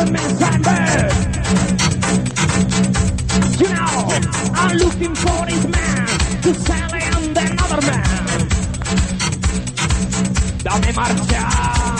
But man can. You know, I'm looking for this man to sell him another man. Dame marcha.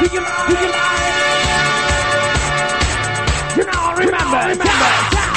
You, you, you know, remember, remember, remember.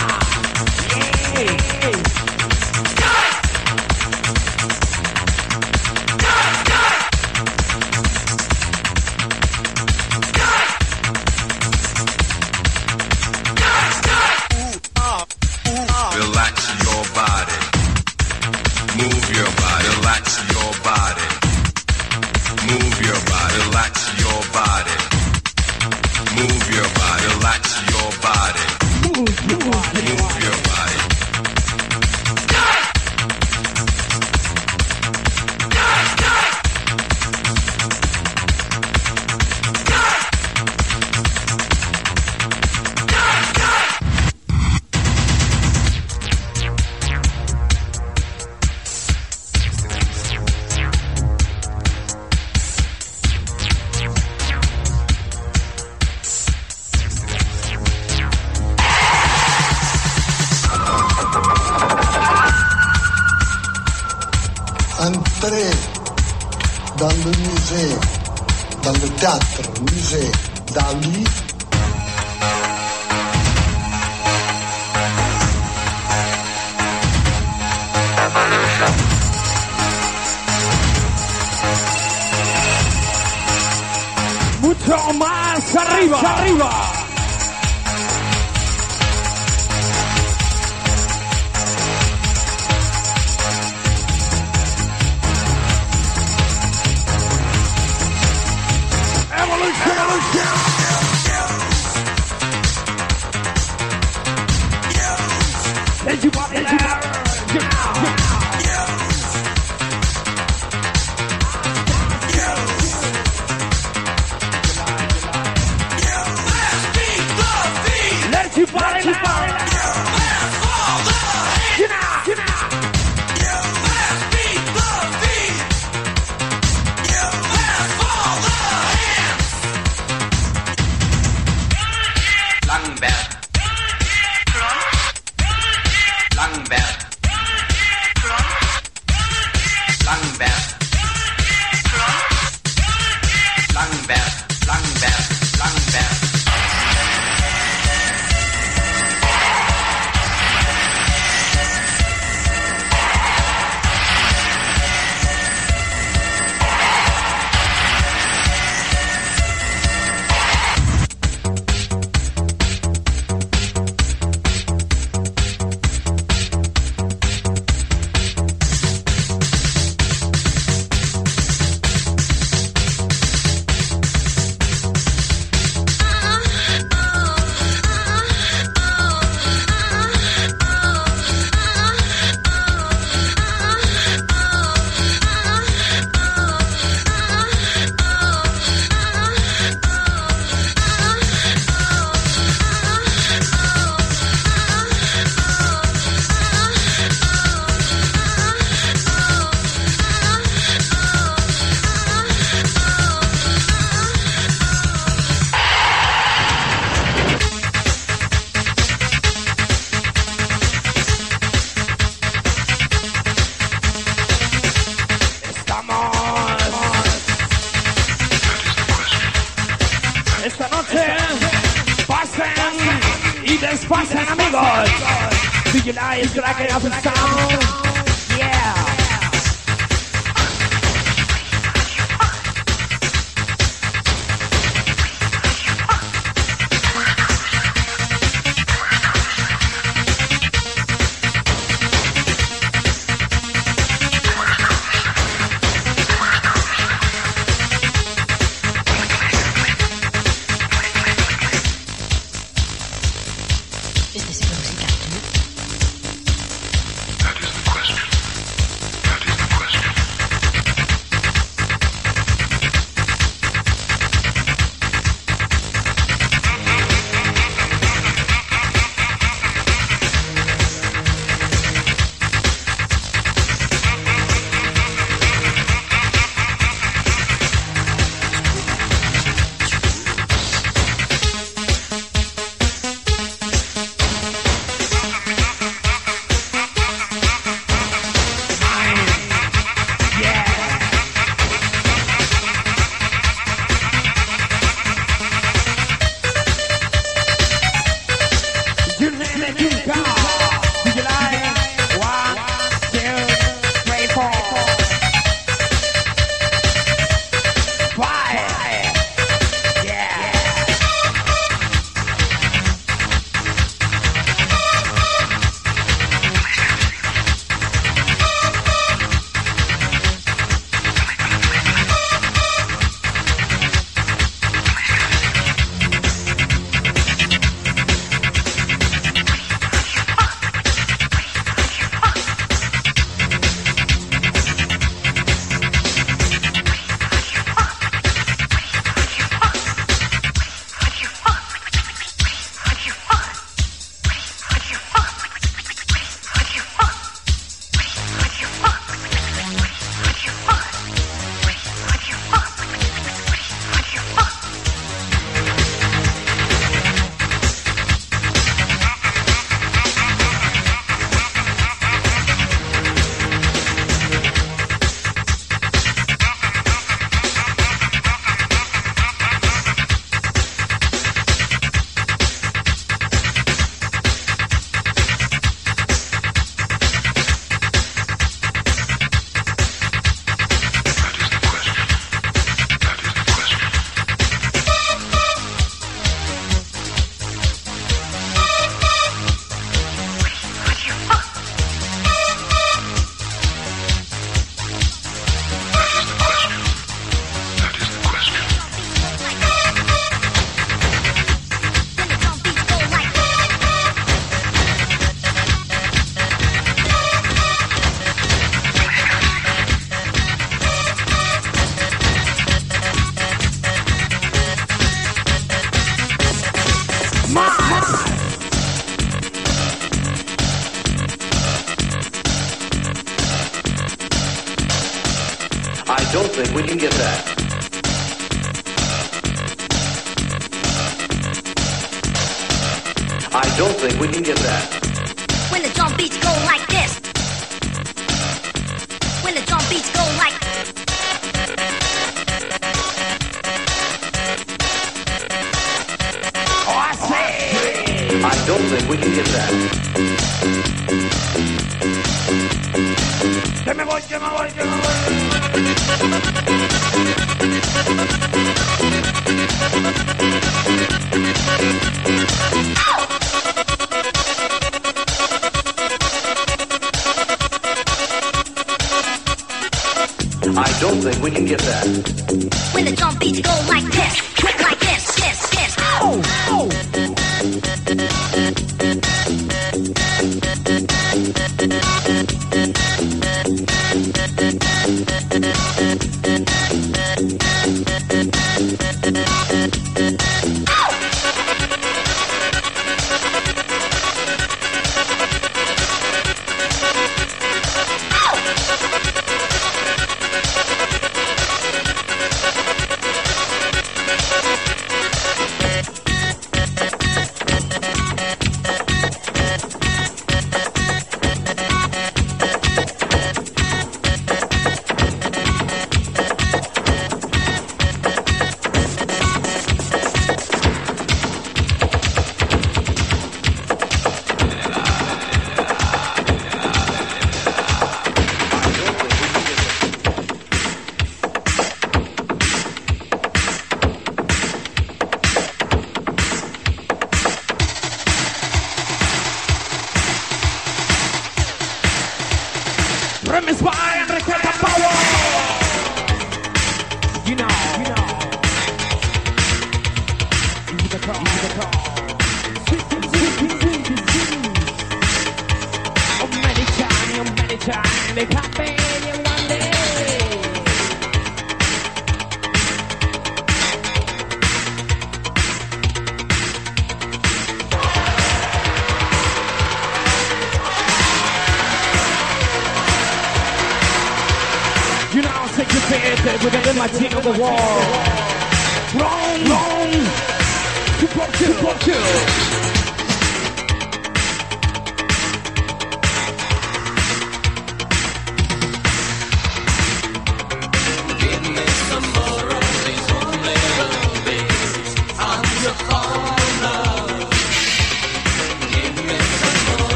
I don't think we can get that. When the drum beats go like this, like this, this, this. Oh, oh.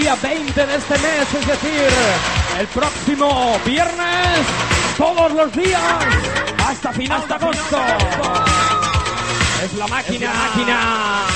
día 20 de este mes, es decir, el próximo viernes, todos los días, hasta final de agosto. Es la máquina. Máquina.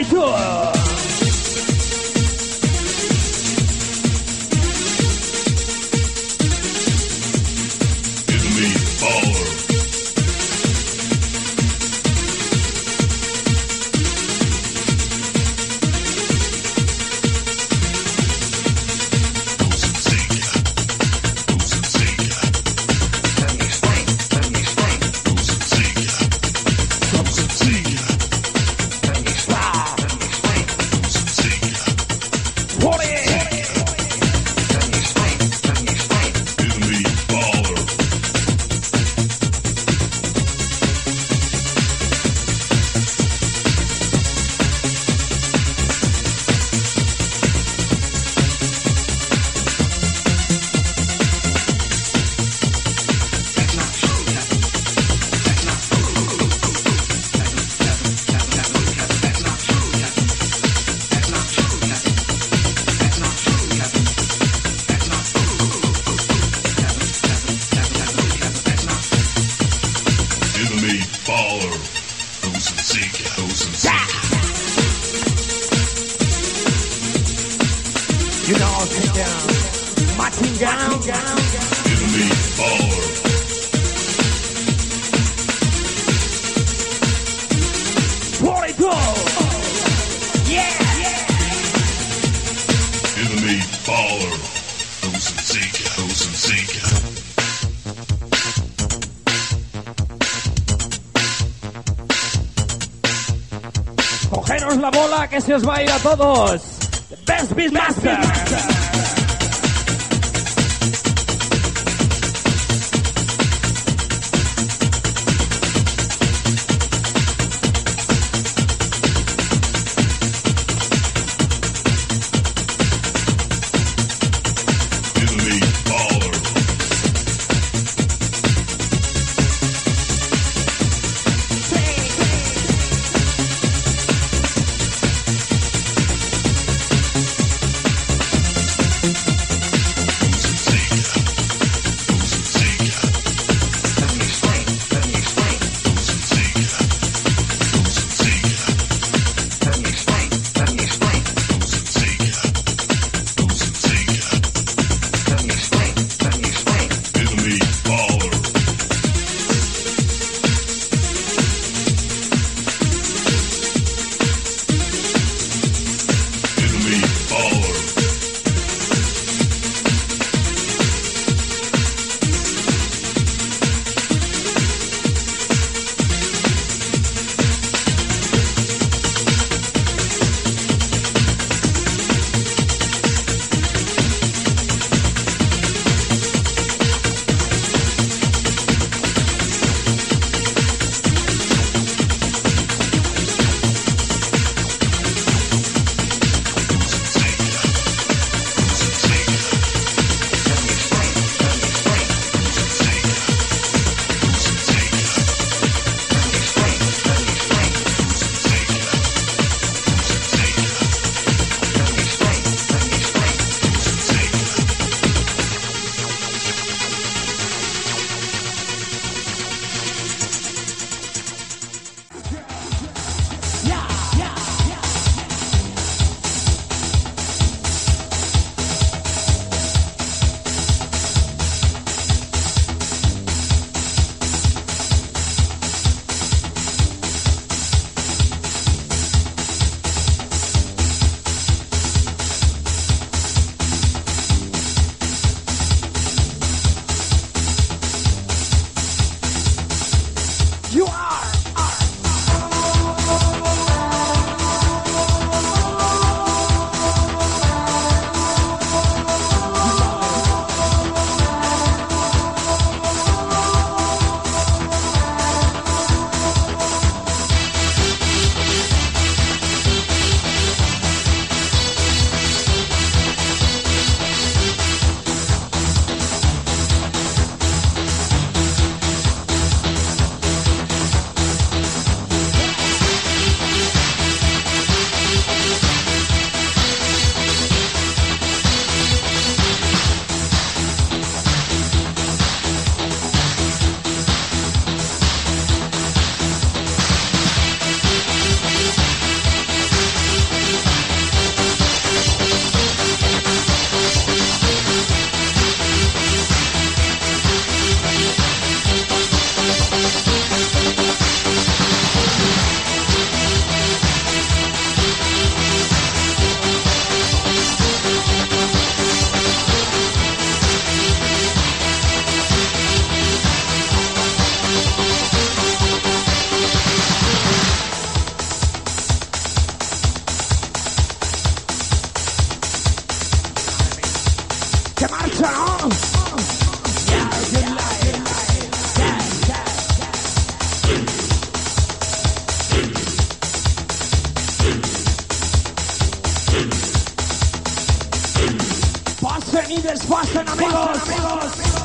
Heitor! se os va a ir a todos. The best Beatmaster. Sonido es fasten, amigos. amigos.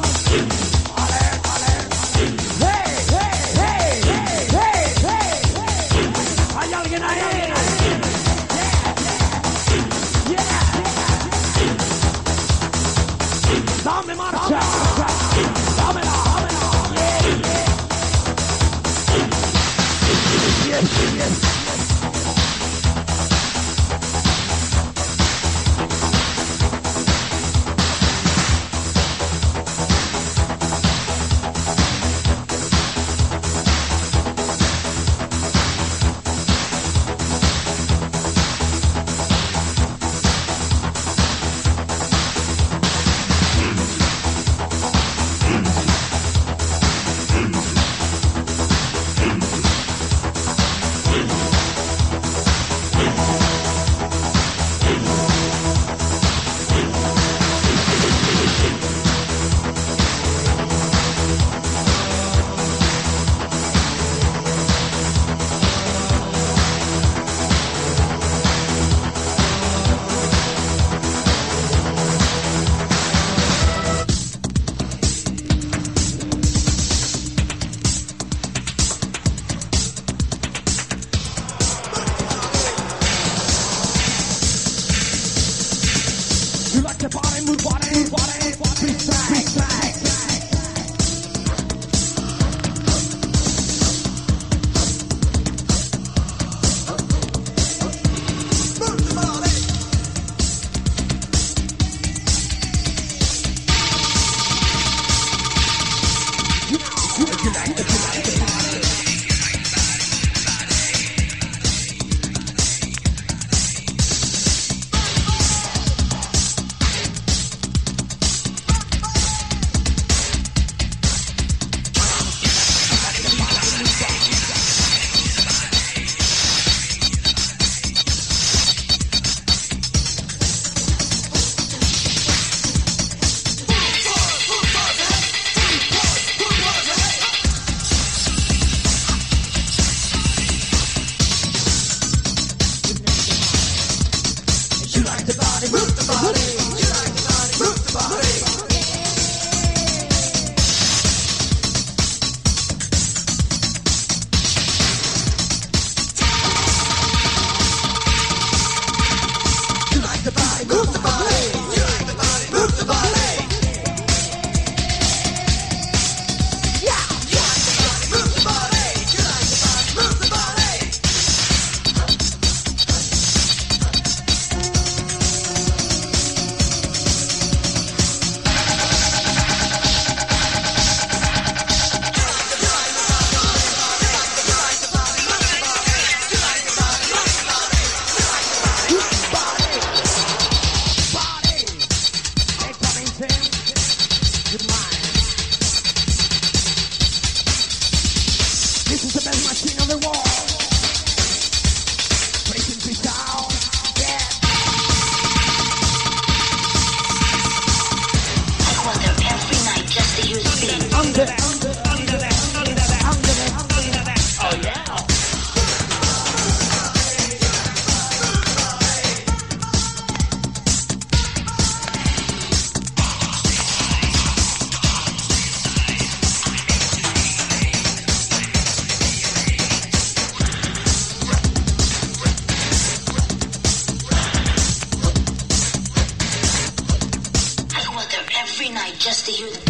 Just to hear the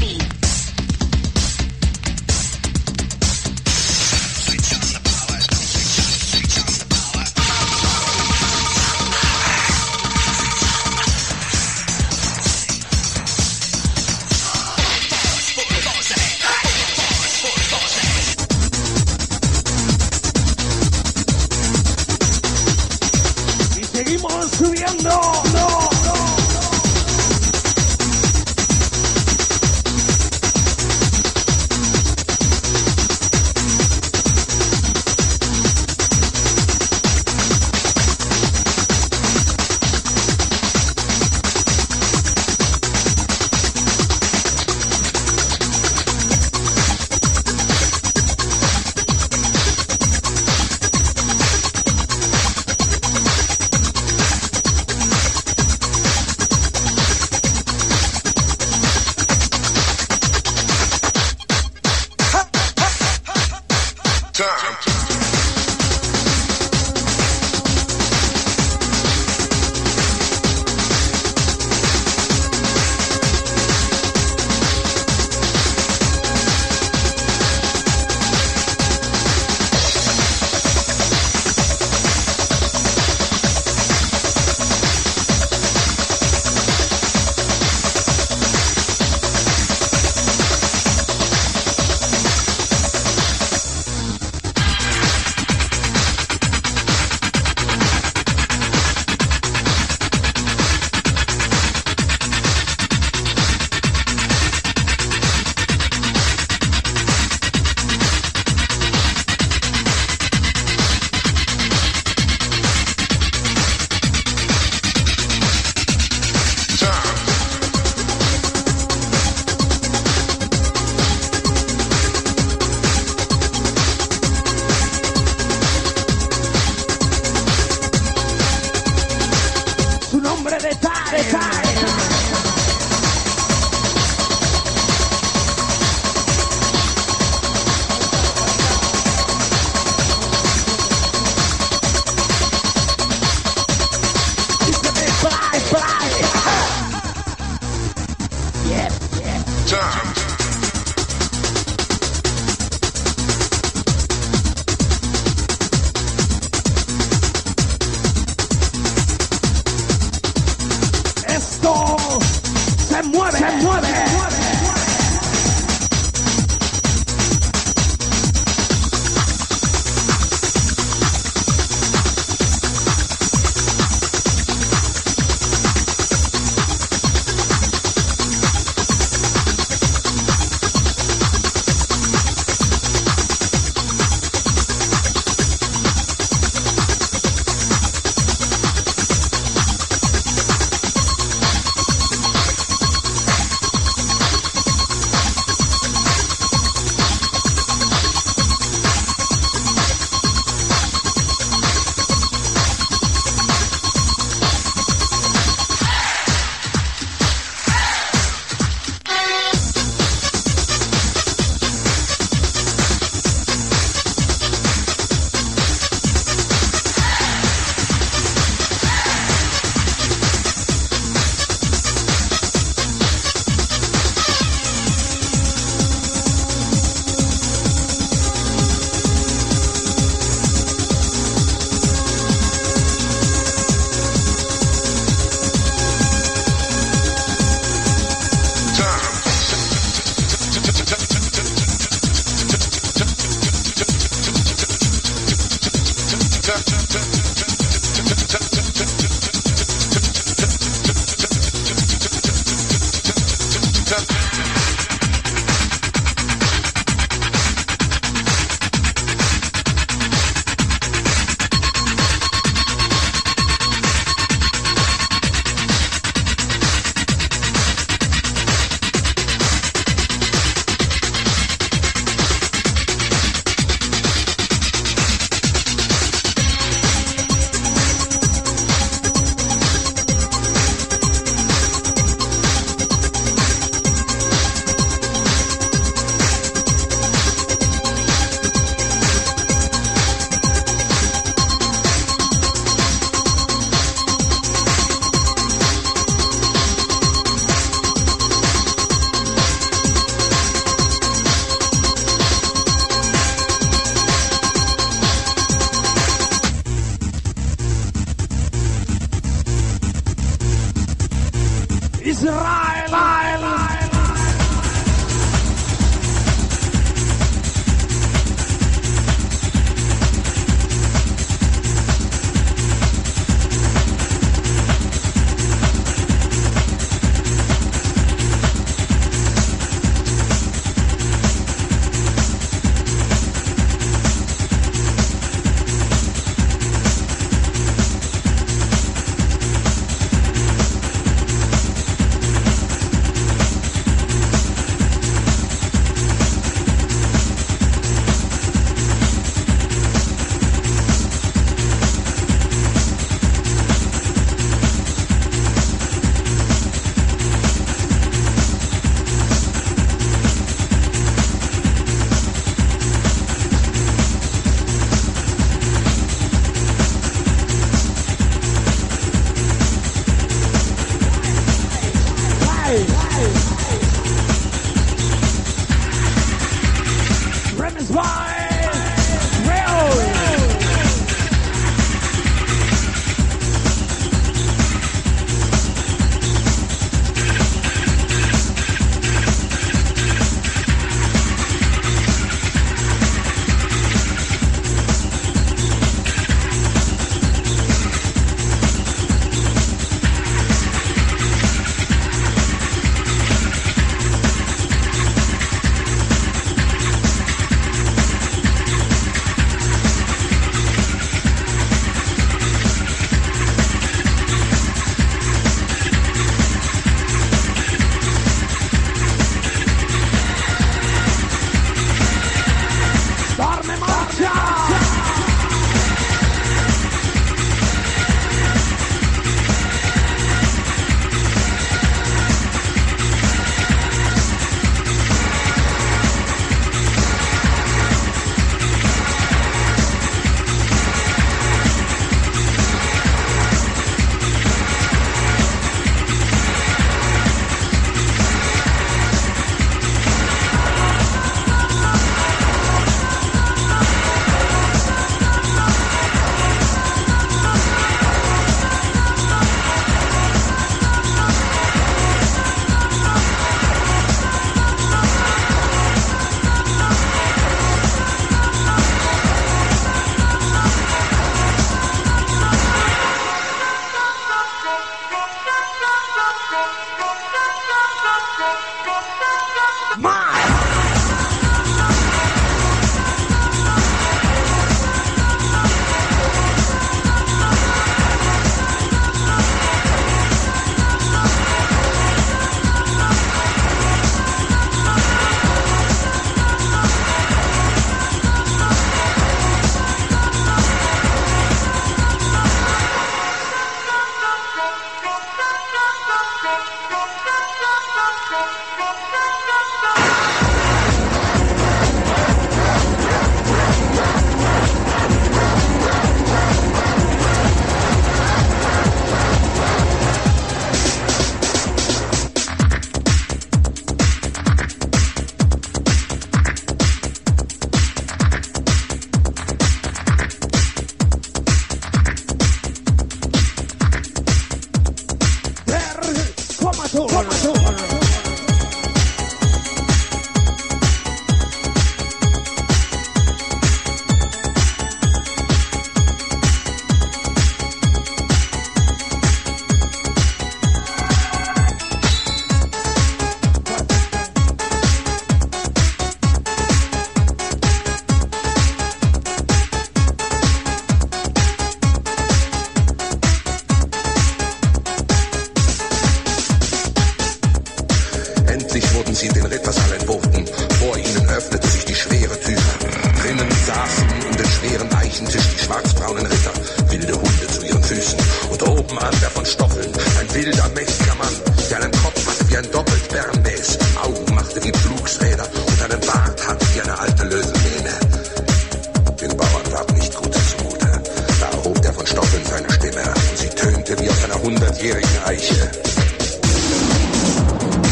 jährigen Eiche.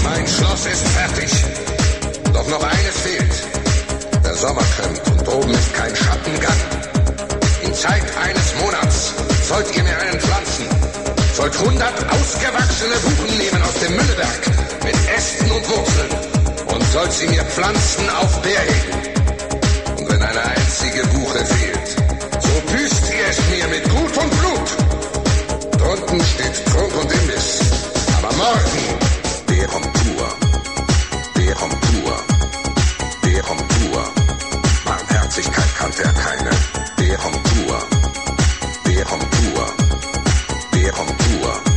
Mein Schloss ist fertig, doch noch eines fehlt. Der Sommer kömmt und oben ist kein Schattengang. In Zeit eines Monats sollt ihr mir einen pflanzen, sollt hundert ausgewachsene Buchen nehmen aus dem Mülleberg mit Ästen und Wurzeln und sollt sie mir pflanzen auf Bergheben. Und wenn eine einzige Buche fehlt, so büßt ihr es mir mit Gut und Blut. Morgen steht Trunk und Imbiss. Aber morgen, der kommt pur. Der kommt pur. Der kommt pur. Barmherzigkeit kannte er keine. Der kommt pur. Der kommt pur. Der kommt pur.